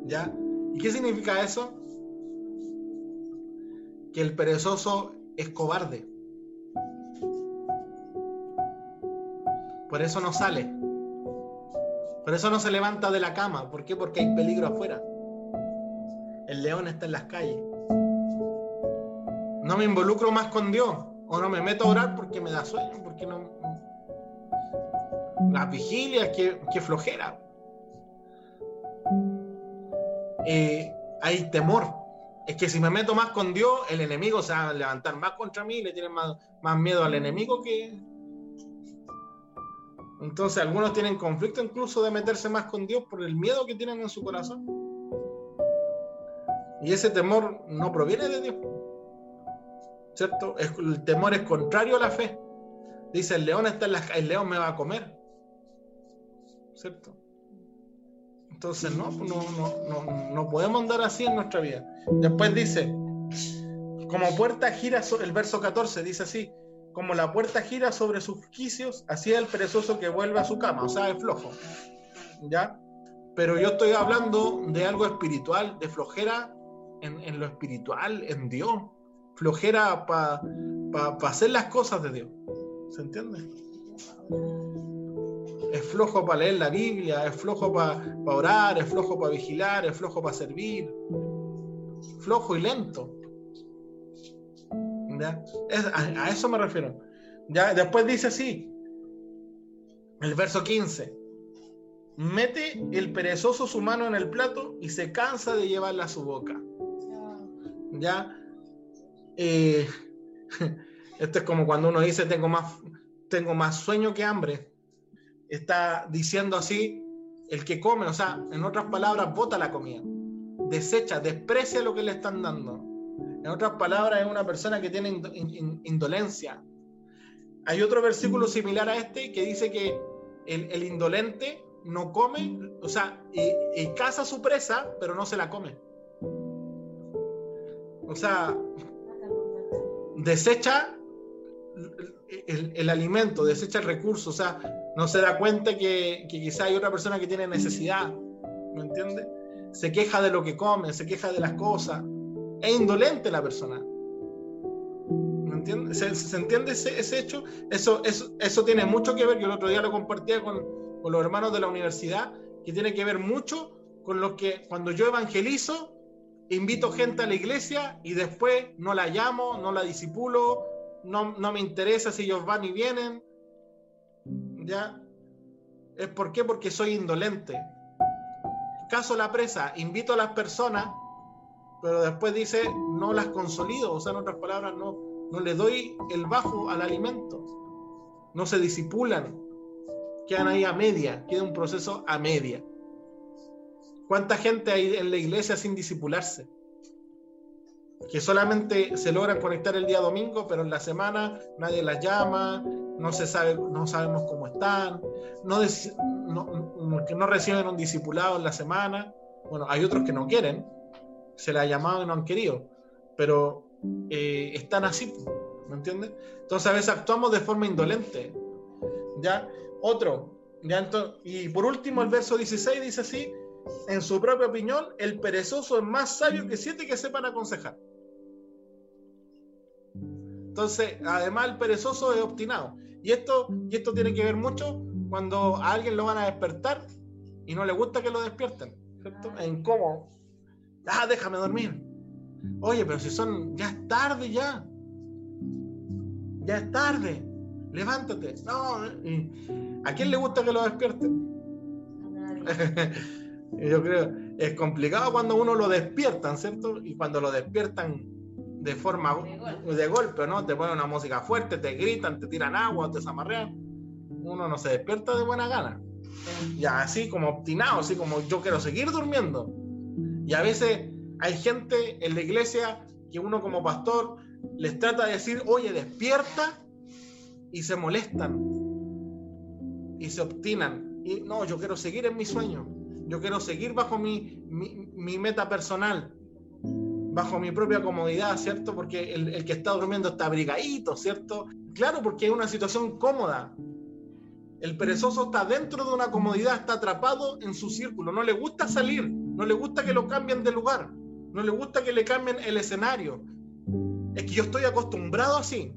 ¿Ya? ¿Y qué significa eso? Que el perezoso es cobarde. Por eso no sale. Por eso no se levanta de la cama. ¿Por qué? Porque hay peligro afuera. El león está en las calles. No me involucro más con Dios. O no me meto a orar porque me da sueño, porque no. Las vigilias, que, flojera. Eh, hay temor. Es que si me meto más con Dios, el enemigo se va a levantar más contra mí, le tienen más, más miedo al enemigo que. Entonces, algunos tienen conflicto incluso de meterse más con Dios por el miedo que tienen en su corazón. Y ese temor no proviene de Dios. ¿cierto? El temor es contrario a la fe. Dice, el león está en la el león me va a comer. ¿Cierto? Entonces, no, no, no, no, podemos andar así en nuestra vida. Después dice, como puerta gira, el verso 14 dice así, como la puerta gira sobre sus quicios, así es el perezoso que vuelve a su cama, o sea, es flojo. ¿Ya? Pero yo estoy hablando de algo espiritual, de flojera en, en lo espiritual, en Dios flojera para hacer las cosas de Dios. ¿Se entiende? Es flojo para leer la Biblia, es flojo para orar, es flojo para vigilar, es flojo para servir. Flojo y lento. A, eso me refiero. ¿Ya? Después dice así, el verso 15. Mete el perezoso su mano en el plato y se cansa de llevarla a su boca. ¿Ya? Eh, esto es como cuando uno dice tengo más, tengo más sueño que hambre. Está diciendo así el que come, o sea, en otras palabras, bota la comida, desecha, desprecia lo que le están dando. En otras palabras, es una persona que tiene indolencia. Hay otro versículo similar a este que dice que el, el indolente no come, o sea, y, caza su presa, pero no se la come. O sea, desecha el, alimento, desecha el recurso, o sea, no se da cuenta que, que quizá hay otra persona que tiene necesidad, ¿me entiende? Se queja de lo que come, se queja de las cosas, es indolente la persona. ¿Se, entiende ese, hecho? Eso, eso, eso tiene mucho que ver, yo el otro día lo compartía con, los hermanos de la universidad, que tiene que ver mucho con lo que cuando yo evangelizo, invito gente a la iglesia y después no la llamo, no la disipulo, no, no me interesa si ellos van y vienen. ¿Ya? ¿Es por qué? Porque soy indolente. Caso la presa, invito a las personas, pero después dice, no las consolido, o sea, en otras palabras, no, no le doy el bajo al alimento, no se disipulan, quedan ahí a media, queda un proceso a media. ¿Cuánta gente hay en la iglesia sin disipularse? Que solamente se logran conectar el día domingo, pero en la semana nadie las llama, no se sabe, no sabemos cómo están, no, no, no reciben un discipulado en la semana. Bueno, hay otros que no quieren, se les ha llamado y no han querido, pero eh, están así, ¿me entiendes? Entonces a veces actuamos de forma indolente, ¿ya? Otro, y por último el verso 16 dice así, en su propia opinión, el perezoso es más sabio que siete que sepan aconsejar. Entonces, además el perezoso es obstinado. Y esto, y esto tiene que ver mucho cuando a alguien lo van a despertar y no le gusta que lo despierten. ¿cierto? En cómo. Ah, déjame dormir. Oye, pero si son, ya es tarde ya. Ya es tarde. Levántate. No, ¿A quién le gusta que lo despierten? Yo creo, es complicado cuando uno lo despiertan, ¿cierto? Y cuando lo despiertan de forma de golpe. ¿no? Te ponen una música fuerte, te gritan, te tiran agua, te zamarrean. Uno no se despierta de buena gana. Ya así como obstinado, así como yo quiero seguir durmiendo. Y a veces hay gente en la iglesia que uno como pastor les trata de decir, oye, despierta, y se molestan y se obstinan. Y no, yo quiero seguir en mi sueño. Yo quiero seguir bajo mi, mi, meta personal, bajo mi propia comodidad, ¿cierto? Porque el, que está durmiendo está abrigadito, ¿cierto? Claro, porque es una situación cómoda. El perezoso está dentro de una comodidad, está atrapado en su círculo, no le gusta salir, no le gusta que lo cambien de lugar, no le gusta que le cambien el escenario. Es que yo estoy acostumbrado así.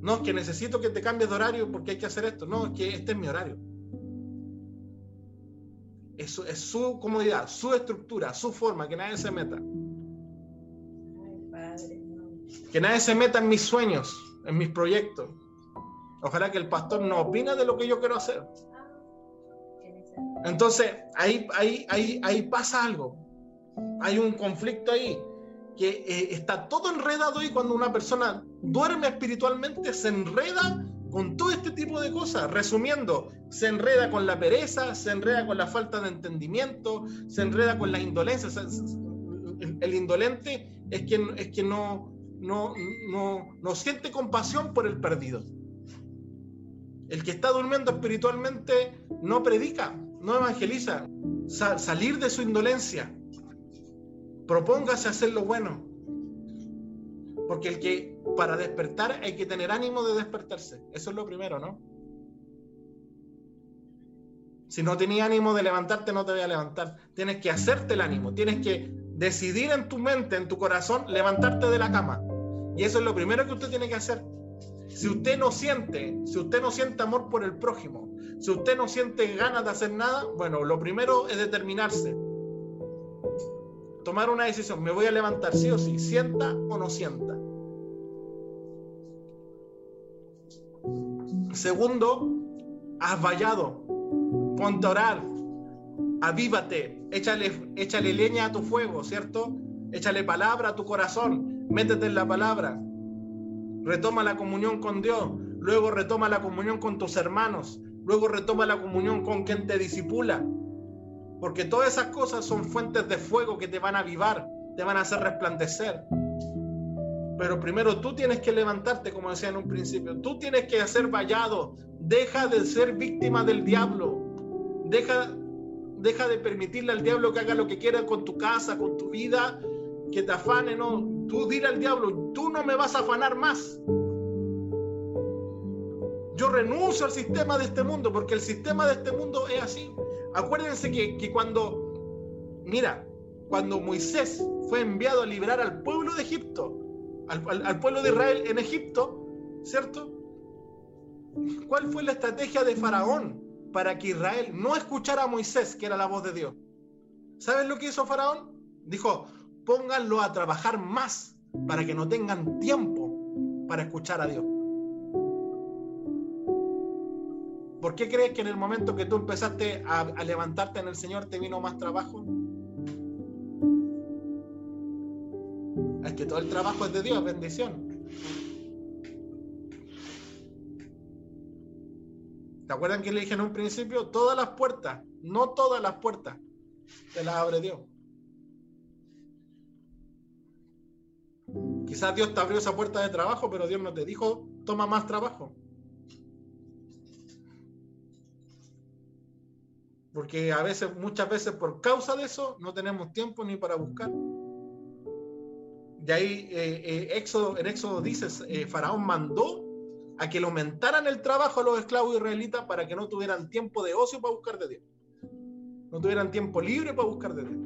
No, es que necesito que te cambies de horario porque hay que hacer esto. No, es que este es mi horario. Eso es su comodidad, su estructura, su forma, que nadie se meta. Que nadie se meta en mis sueños, en mis proyectos. Ojalá que el pastor no opine de lo que yo quiero hacer. Entonces, ahí, ahí, ahí, ahí pasa algo. Hay un conflicto ahí que eh, está todo enredado y cuando una persona duerme espiritualmente se enreda con todo este tipo de cosas. Resumiendo, se enreda con la pereza, se enreda con la falta de entendimiento, se enreda con la indolencia. El, indolente es quien, es quien no, no, no, no siente compasión por el perdido. El que está durmiendo espiritualmente no predica, no evangeliza. salir de su indolencia, Propóngase hacer lo bueno. Porque el que para despertar hay que tener ánimo de despertarse. Eso es lo primero, ¿no? Si no tenías ánimo de levantarte, no te voy a levantar. Tienes que hacerte el ánimo. Tienes que decidir en tu mente, en tu corazón, levantarte de la cama. Y eso es lo primero que usted tiene que hacer. Si usted no siente, si usted no siente amor por el prójimo, si usted no siente ganas de hacer nada, bueno, lo primero es determinarse tomar una decisión, me voy a levantar sí o sí, sienta o no sienta. Segundo, has vallado, ponte a orar, avívate, échale, échale leña a tu fuego, ¿cierto? Échale palabra a tu corazón, métete en la palabra, retoma la comunión con Dios, luego retoma la comunión con tus hermanos, luego retoma la comunión con quien te disipula, porque todas esas cosas son fuentes de fuego que te van a avivar, te van a hacer resplandecer. Pero primero tú tienes que levantarte, como decía en un principio. Tú tienes que hacer vallado. Deja de ser víctima del diablo. Deja, deja de permitirle al diablo que haga lo que quiera con tu casa, con tu vida, que te afane. No, tú dile al diablo, tú no me vas a afanar más. Yo renuncio al sistema de este mundo, porque el sistema de este mundo es así. Acuérdense que, que cuando, mira, cuando Moisés fue enviado a liberar al pueblo de Egipto, al, pueblo de Israel en Egipto, ¿cierto? ¿Cuál fue la estrategia de Faraón para que Israel no escuchara a Moisés, que era la voz de Dios? ¿Sabes lo que hizo Faraón? Dijo, pónganlo a trabajar más para que no tengan tiempo para escuchar a Dios. ¿Por qué crees que en el momento que tú empezaste a, levantarte en el Señor te vino más trabajo? Es que todo el trabajo es de Dios, bendición. ¿Te acuerdan que le dije en un principio? Todas las puertas, no todas las puertas, te las abre Dios. Quizás Dios te abrió esa puerta de trabajo, pero Dios no te dijo, toma más trabajo. Porque a veces, muchas veces por causa de eso, no tenemos tiempo ni para buscar. Y ahí eh, eh, Éxodo, en Éxodo dice, eh, Faraón mandó a que le aumentaran el trabajo a los esclavos israelitas para que no tuvieran tiempo de ocio para buscar de Dios. No tuvieran tiempo libre para buscar de Dios.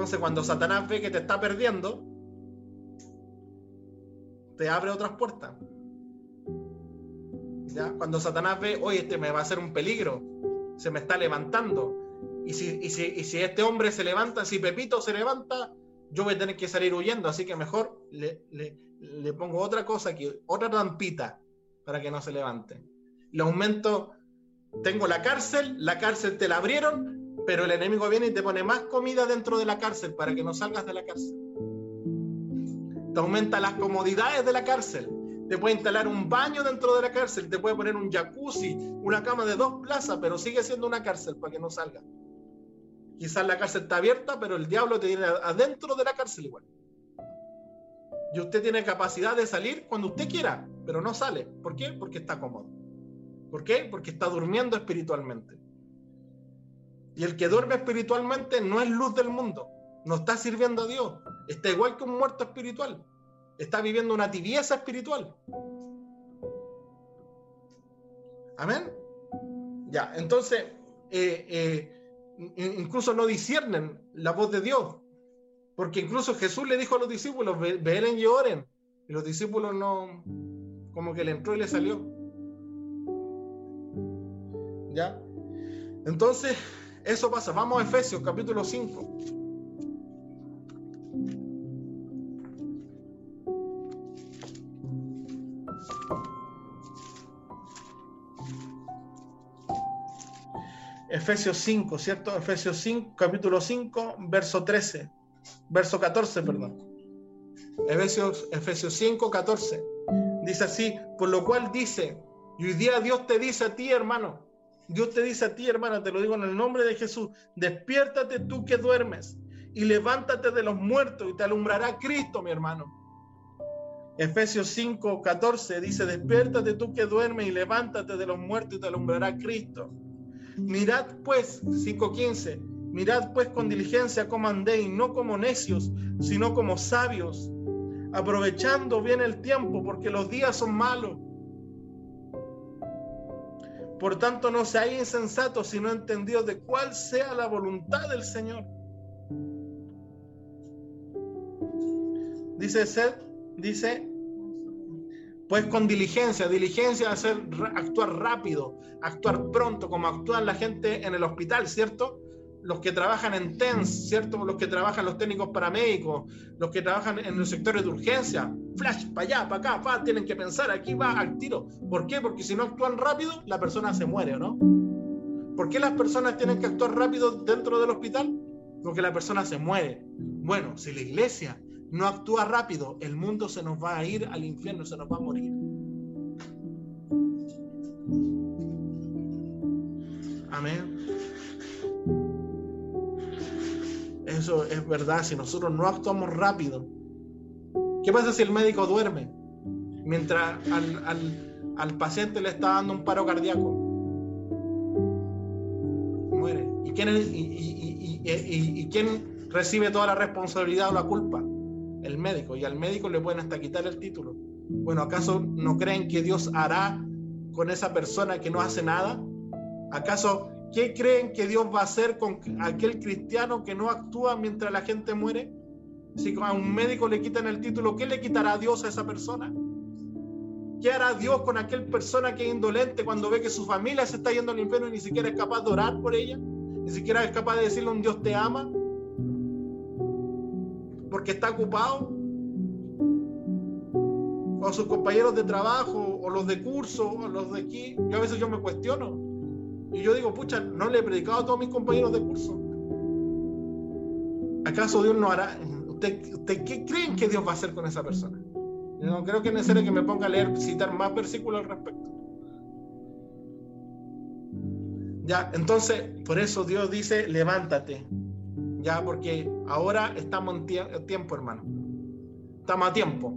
Entonces cuando Satanás ve que te está perdiendo, te abre otras puertas. ¿Ya? Cuando Satanás ve, oye, este me va a hacer un peligro, se me está levantando, y si, este hombre se levanta, si Pepito se levanta, yo voy a tener que salir huyendo, así que mejor le, pongo otra cosa aquí, otra trampita para que no se levante. Le aumento, tengo la cárcel, la cárcel te la abrieron, pero el enemigo viene y te pone más comida dentro de la cárcel para que no salgas de la cárcel. Te aumenta las comodidades de la cárcel. Te puede instalar un baño dentro de la cárcel, te puede poner un jacuzzi, una cama de dos plazas, pero sigue siendo una cárcel para que no salgas. Quizás la cárcel está abierta, pero el diablo te tiene adentro de la cárcel igual. Y usted tiene capacidad de salir cuando usted quiera, pero no sale. ¿Por qué? Porque está cómodo. ¿Por qué? Porque está durmiendo espiritualmente. Y el que duerme espiritualmente no es luz del mundo, no está sirviendo a Dios, está igual que un muerto espiritual, está viviendo una tibieza espiritual. Amén. Ya, entonces, eh, eh, incluso no disciernen la voz de Dios. Porque incluso Jesús le dijo a los discípulos, velen y oren. Y los discípulos no, como que le entró y le salió. ¿Ya? Entonces, eso pasa. Vamos a Efesios capítulo 5. Efesios 5, ¿cierto? Efesios 5, capítulo 5, verso 13, verso 14, perdón. Efesios, Efesios 5, 14. Dice así, por lo cual dice, y hoy día Dios te dice a ti, hermano, Dios te dice a ti, hermano, te lo digo en el nombre de Jesús, despiértate tú que duermes y levántate de los muertos y te alumbrará Cristo, mi hermano. Efesios 5, 14 dice, despiértate tú que duermes y levántate de los muertos y te alumbrará Cristo. Mirad pues, 5.15, mirad pues con diligencia como andéis, no como necios, sino como sabios, aprovechando bien el tiempo, porque los días son malos. Por tanto, no seáis insensatos, sino entendidos de cuál sea la voluntad del Señor. Dice Seth, dice, pues con diligencia, diligencia hacer actuar rápido, actuar pronto, como actúan la gente en el hospital, ¿cierto? Los que trabajan en TENS, ¿cierto? Los que trabajan los técnicos paramédicos, los que trabajan en los sectores de urgencia, flash, para allá, para acá, tienen que pensar, aquí va al tiro. ¿Por qué? Porque si no actúan rápido, la persona se muere, ¿no? ¿Por qué las personas tienen que actuar rápido dentro del hospital? Porque la persona se muere. Bueno, si la iglesia no actúa rápido, el mundo se nos va a ir al infierno, se nos va a morir. Amén. eso es verdad, si nosotros no actuamos rápido, ¿qué pasa si el médico duerme mientras al, paciente le está dando un paro cardíaco? Muere. ¿Y quién, y quién recibe toda la responsabilidad o la culpa? El médico. Y al médico le pueden hasta quitar el título. Bueno, ¿acaso no creen que Dios hará con esa persona que no hace nada? ¿Acaso qué creen que Dios va a hacer con aquel cristiano que no actúa mientras la gente muere? Si a un médico le quitan el título, ¿qué le quitará Dios a esa persona? ¿Qué hará Dios con aquel persona que es indolente cuando ve que su familia se está yendo al infierno y ni siquiera es capaz de orar por ella? Ni siquiera es capaz de decirle a un Dios te ama. Porque está ocupado o sus compañeros de trabajo, o los de curso, o los de aquí. Yo a veces yo me cuestiono. Y yo digo, pucha, no le he predicado a todos mis compañeros de curso. ¿Acaso Dios no hará? ¿Usted, qué creen que Dios va a hacer con esa persona? Yo no creo que es necesario que me ponga a leer, citar más versículos al respecto. Ya, entonces, por eso Dios dice, levántate. Ya, porque ahora estamos en tiempo, hermano. Estamos a tiempo.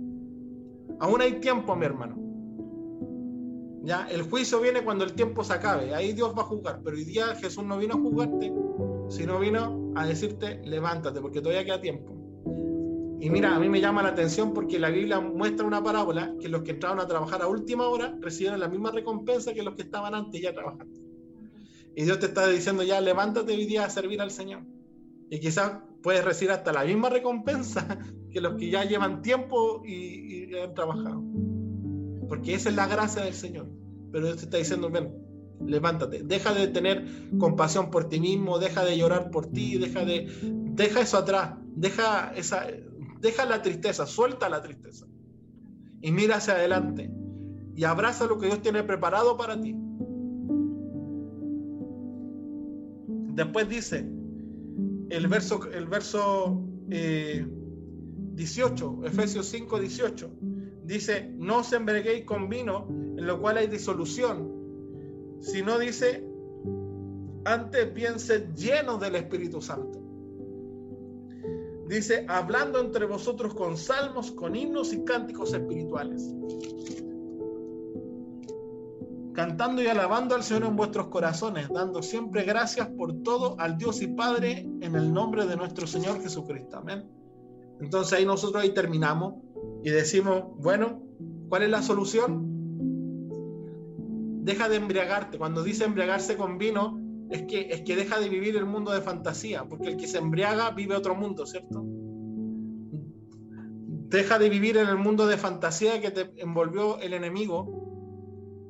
Aún hay tiempo, mi hermano. Ya, el juicio viene cuando el tiempo se acabe. Ahí Dios va a juzgar. Pero hoy día Jesús no vino a juzgarte, sino vino a decirte, levántate, porque todavía queda tiempo. Y mira, a mí me llama la atención porque la Biblia muestra una parábola que los que entraron a trabajar a última hora recibieron la misma recompensa que los que estaban antes ya trabajando. Y Dios te está diciendo ya, levántate hoy día a servir al Señor. Y quizás puedes recibir hasta la misma recompensa que los que ya llevan tiempo y, han trabajado. Porque esa es la gracia del Señor. Pero Dios te está diciendo, ven, levántate, deja de tener compasión por ti mismo, deja de llorar por ti, deja de deja eso atrás, deja esa deja la tristeza, suelta la tristeza. Y mira hacia adelante y abraza lo que Dios tiene preparado para ti. Después dice, el verso, el verso 18, eh, Efesios 5, 18, dice, no os embreguéis con vino, en lo cual hay disolución, sino dice, antes piense lleno del Espíritu Santo. Dice, hablando entre vosotros con salmos, con himnos y cánticos espirituales cantando y alabando al Señor en vuestros corazones, dando siempre gracias por todo al Dios y Padre en el nombre de nuestro Señor Jesucristo. Amén. Entonces ahí nosotros ahí terminamos y decimos, bueno, ¿cuál es la solución? Deja de embriagarte. Cuando dice embriagarse con vino, es que, es que deja de vivir el mundo de fantasía, porque el que se embriaga vive otro mundo, ¿cierto? Deja de vivir en el mundo de fantasía que te envolvió el enemigo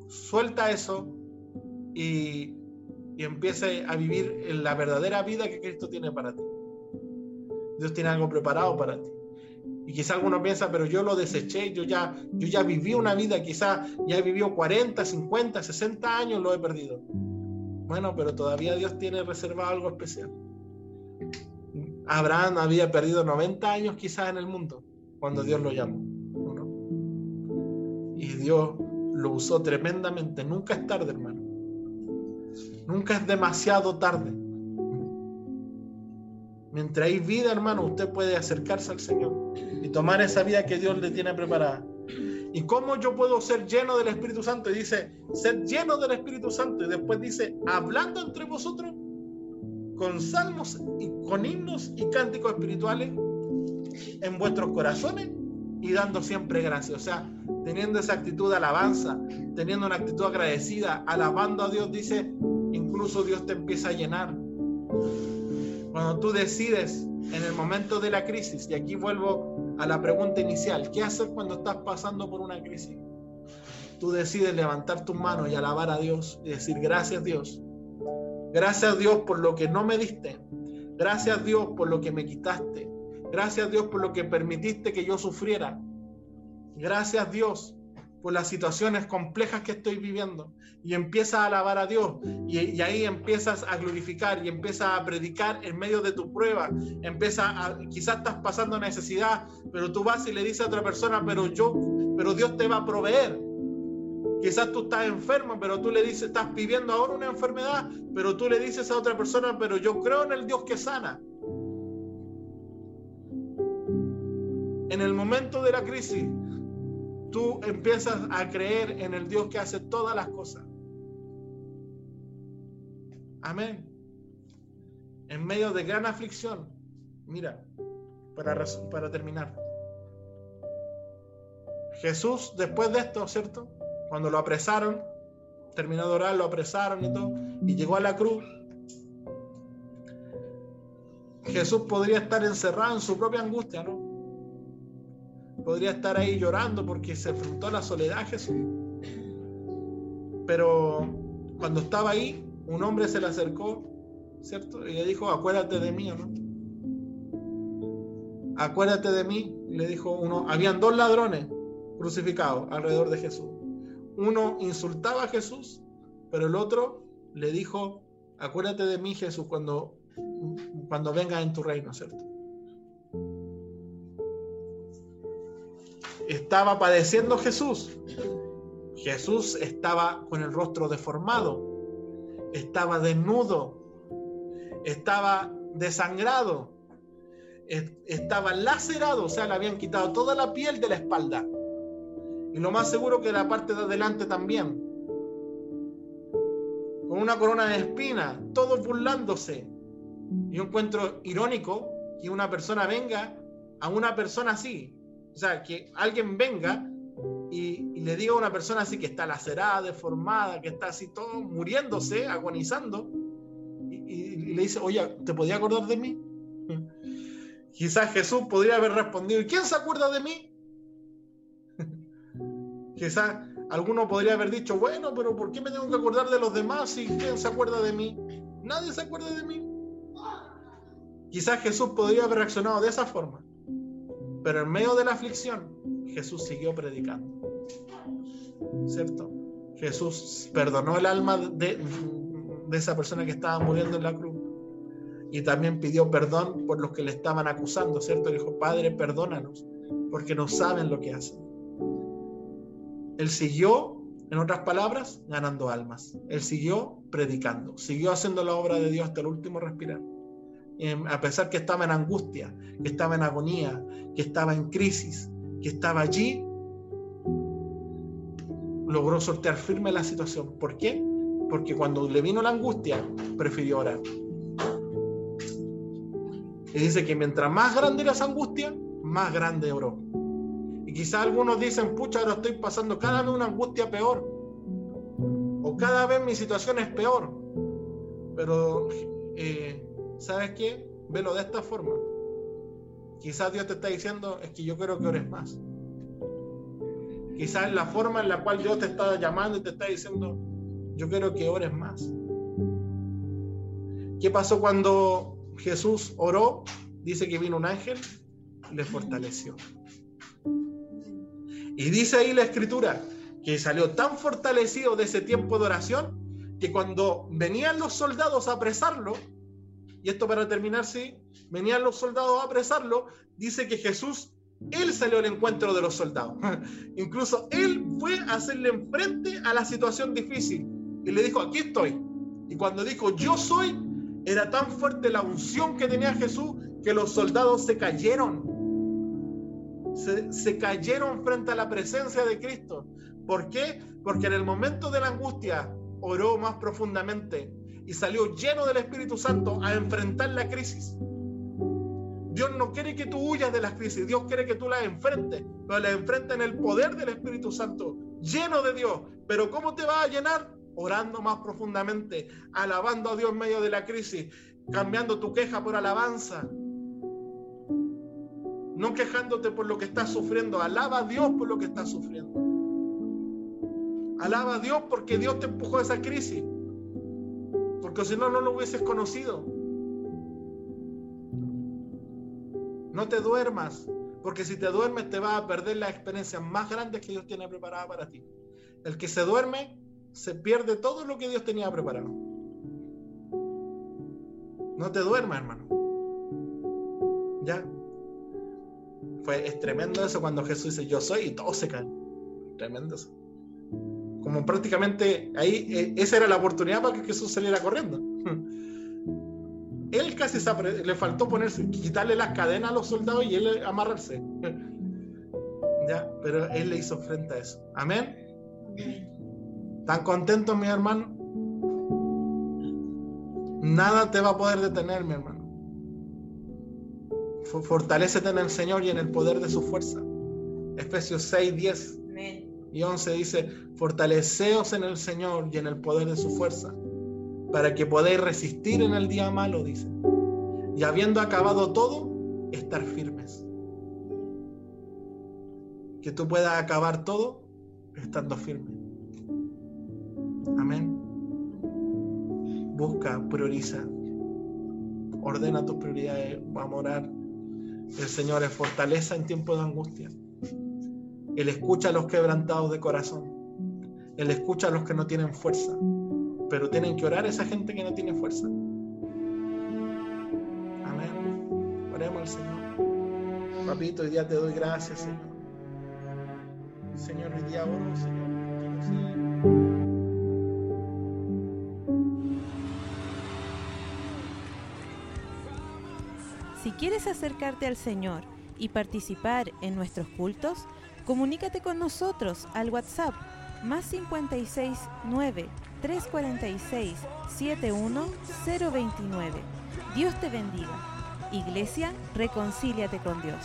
suelta eso y, y empiece a vivir en la verdadera vida que Cristo tiene para ti. Dios tiene algo preparado para ti. Y quizá alguno piensa, pero yo lo deseché, yo ya, yo ya viví una vida, quizá ya he vivido 40, 50, 60 años, lo he perdido. Bueno, pero todavía Dios tiene reservado algo especial. Abraham había perdido 90 años quizás en el mundo cuando Dios lo llamó. Y Dios lo usó tremendamente. Nunca es tarde, hermano. Nunca es demasiado tarde. Mientras hay vida, hermano, usted puede acercarse al Señor y tomar esa vida que Dios le tiene preparada. ¿Y cómo yo puedo ser lleno del Espíritu Santo? Y dice, ser lleno del Espíritu Santo. Y después dice, hablando entre vosotros con salmos y con himnos y cánticos espirituales en vuestros corazones y dando siempre gracias. O sea, teniendo esa actitud de alabanza, teniendo una actitud agradecida, alabando a Dios, dice, incluso Dios te empieza a llenar. Cuando tú decides en el momento de la crisis, y aquí vuelvo a la pregunta inicial, ¿qué hacer cuando estás pasando por una crisis? Tú decides levantar tus manos y alabar a Dios y decir, gracias Dios. Gracias Dios por lo que no me diste. Gracias Dios por lo que me quitaste. Gracias Dios por lo que permitiste que yo sufriera. Gracias Dios por las situaciones complejas que estoy viviendo. Y empiezas a alabar a Dios. Y, ahí empiezas a glorificar y empiezas a predicar en medio de tu prueba. Empieza a, quizás estás pasando necesidad, pero tú vas y le dices a otra persona, pero yo, pero Dios te va a proveer. Quizás tú estás enfermo, pero tú le dices, estás viviendo ahora una enfermedad, pero tú le dices a otra persona, pero yo creo en el Dios que sana. en el momento de la crisis, tú empiezas a creer en el Dios que hace todas las cosas. Amén. En medio de gran aflicción, mira, para, para terminar. Jesús, después de esto, ¿cierto? Cuando lo apresaron, terminó de orar, lo apresaron y todo, y llegó a la cruz. Jesús podría estar encerrado en su propia angustia, ¿no? Podría estar ahí llorando porque se enfrentó la soledad Jesús. Pero cuando estaba ahí, un hombre se le acercó, ¿cierto? Y le dijo, acuérdate de mí, ¿no? Acuérdate de mí, le dijo uno. Habían dos ladrones crucificados alrededor de Jesús. Uno insultaba a Jesús, pero el otro le dijo, acuérdate de mí, Jesús, cuando, cuando venga en tu reino, ¿cierto? Estaba padeciendo Jesús. Jesús estaba con el rostro deformado, estaba desnudo, estaba desangrado, estaba lacerado, o sea, le habían quitado toda la piel de la espalda. Y lo más seguro que la parte de adelante también. Con una corona de espina, todos burlándose. Y yo encuentro irónico que una persona venga a una persona así. O sea, que alguien venga y, le diga a una persona así que está lacerada, deformada, que está así todo muriéndose, agonizando, y, le dice, oye, ¿te podía acordar de mí? Quizás Jesús podría haber respondido, ¿y quién se acuerda de mí? Quizás alguno podría haber dicho, bueno, pero ¿por qué me tengo que acordar de los demás y quién se acuerda de mí? Nadie se acuerda de mí. Quizás Jesús podría haber reaccionado de esa forma. Pero en medio de la aflicción, Jesús siguió predicando. ¿Cierto? Jesús perdonó el alma de, de esa persona que estaba muriendo en la cruz. Y también pidió perdón por los que le estaban acusando, ¿cierto? dijo, Padre, perdónanos, porque no saben lo que hacen. Él siguió, en otras palabras, ganando almas. Él siguió predicando, siguió haciendo la obra de Dios hasta el último respirar. A pesar que estaba en angustia, que estaba en agonía, que estaba en crisis, que estaba allí, logró sortear firme la situación. ¿Por qué? Porque cuando le vino la angustia, prefirió orar. Y dice que mientras más grande era esa angustia, más grande oró. Y quizás algunos dicen, pucha, ahora estoy pasando cada vez una angustia peor. O cada vez mi situación es peor. Pero, eh, ¿sabes qué? Velo de esta forma. Quizás Dios te está diciendo, es que yo quiero que ores más. Quizás la forma en la cual Dios te está llamando y te está diciendo, yo quiero que ores más. ¿Qué pasó cuando Jesús oró, dice que vino un ángel, le fortaleció. Y dice ahí la escritura que salió tan fortalecido de ese tiempo de oración que cuando venían los soldados a apresarlo, y esto para terminar, sí, venían los soldados a apresarlo, dice que Jesús, él salió al encuentro de los soldados. Incluso él fue a hacerle enfrente a la situación difícil y le dijo, aquí estoy. Y cuando dijo, yo soy, era tan fuerte la unción que tenía Jesús que los soldados se cayeron. Se, cayeron frente a la presencia de Cristo. ¿Por qué? Porque en el momento de la angustia oró más profundamente y salió lleno del Espíritu Santo a enfrentar la crisis. Dios no quiere que tú huyas de las crisis, Dios quiere que tú las enfrentes, pero las enfrentes en el poder del Espíritu Santo, lleno de Dios. Pero ¿cómo te va a llenar? orando más profundamente, alabando a Dios en medio de la crisis, cambiando tu queja por alabanza. No quejándote por lo que estás sufriendo, alaba a Dios por lo que estás sufriendo. Alaba a Dios porque Dios te empujó a esa crisis. Porque si no, no lo hubieses conocido. No te duermas, porque si te duermes te vas a perder la experiencia más grande que Dios tiene preparada para ti. El que se duerme se pierde todo lo que Dios tenía preparado. No te duermas, hermano. Ya. Fue, es tremendo eso cuando Jesús dice yo soy y todo se cae. Tremendo eso. Como prácticamente ahí, eh, esa era la oportunidad para que Jesús saliera corriendo. Él casi le faltó ponerse, quitarle las cadenas a los soldados y él amarrarse. ¿Ya? Pero Él le hizo frente a eso. Amén. ¿Están contentos, mi hermano? Nada te va a poder detener, mi hermano. Fortalécete en el Señor y en el poder de su fuerza. Efesios 6, 10 y 11 dice, fortaleceos en el Señor y en el poder de su fuerza, para que podáis resistir en el día malo, dice. Y habiendo acabado todo, estar firmes. Que tú puedas acabar todo estando firme. Amén. Busca, prioriza, ordena tus prioridades, va a morar. El Señor es fortaleza en tiempos de angustia. Él escucha a los quebrantados de corazón. Él escucha a los que no tienen fuerza. Pero tienen que orar esa gente que no tiene fuerza. Amén. Oremos al Señor. Papito, hoy día te doy gracias, Señor. Señor, hoy día oro, Señor. Si quieres acercarte al Señor y participar en nuestros cultos, Comunícate con nosotros al WhatsApp más 56 9 346 71029. Dios te bendiga. Iglesia, reconcíliate con Dios.